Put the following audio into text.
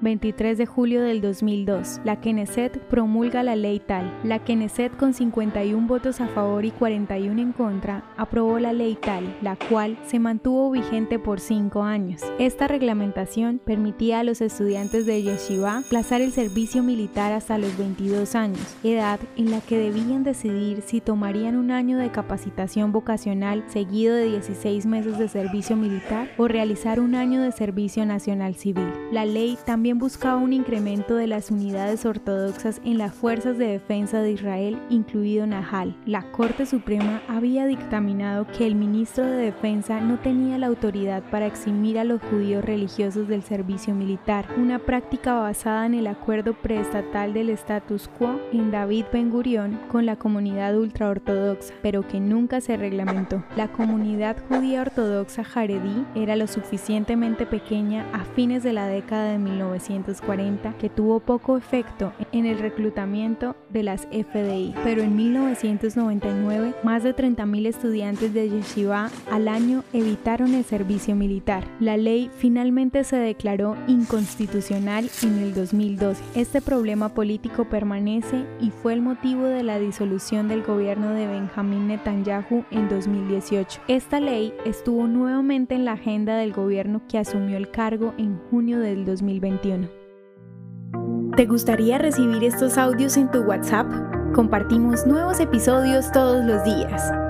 23 de julio del 2002, la Knesset promulga la ley tal. La Knesset con 51 votos a favor y 41 en contra aprobó la ley tal, la cual se mantuvo vigente por cinco años. Esta reglamentación permitía a los estudiantes de Yeshiva plazar el servicio militar hasta los 22 años, edad en la que debían decidir si tomarían un año de capacitación vocacional seguido de 16 meses de servicio militar o realizar un año de servicio nacional civil. La ley también buscaba un incremento de las unidades ortodoxas en las fuerzas de defensa de Israel, incluido Nahal. La Corte Suprema había dictaminado que el ministro de Defensa no tenía la autoridad para eximir a los judíos religiosos del servicio militar, una práctica basada en el acuerdo preestatal del status quo en David Ben Gurion con la comunidad ultraortodoxa, pero que nunca se reglamentó. La comunidad judía ortodoxa jaredí era lo suficientemente pequeña a fines de la década de 1940 que tuvo poco efecto en el reclutamiento de las FDI, pero en 1999 más de 30.000 estudiantes de yeshiva al año evitaron el servicio militar. La ley finalmente se declaró inconstitucional en el 2012. Este problema político permanece y fue el motivo de la disolución del gobierno de Benjamín Netanyahu en 2018. Esta ley estuvo nuevamente en la agenda del gobierno que asumió el cargo en junio del 2021. ¿Te gustaría recibir estos audios en tu WhatsApp? Compartimos nuevos episodios todos los días.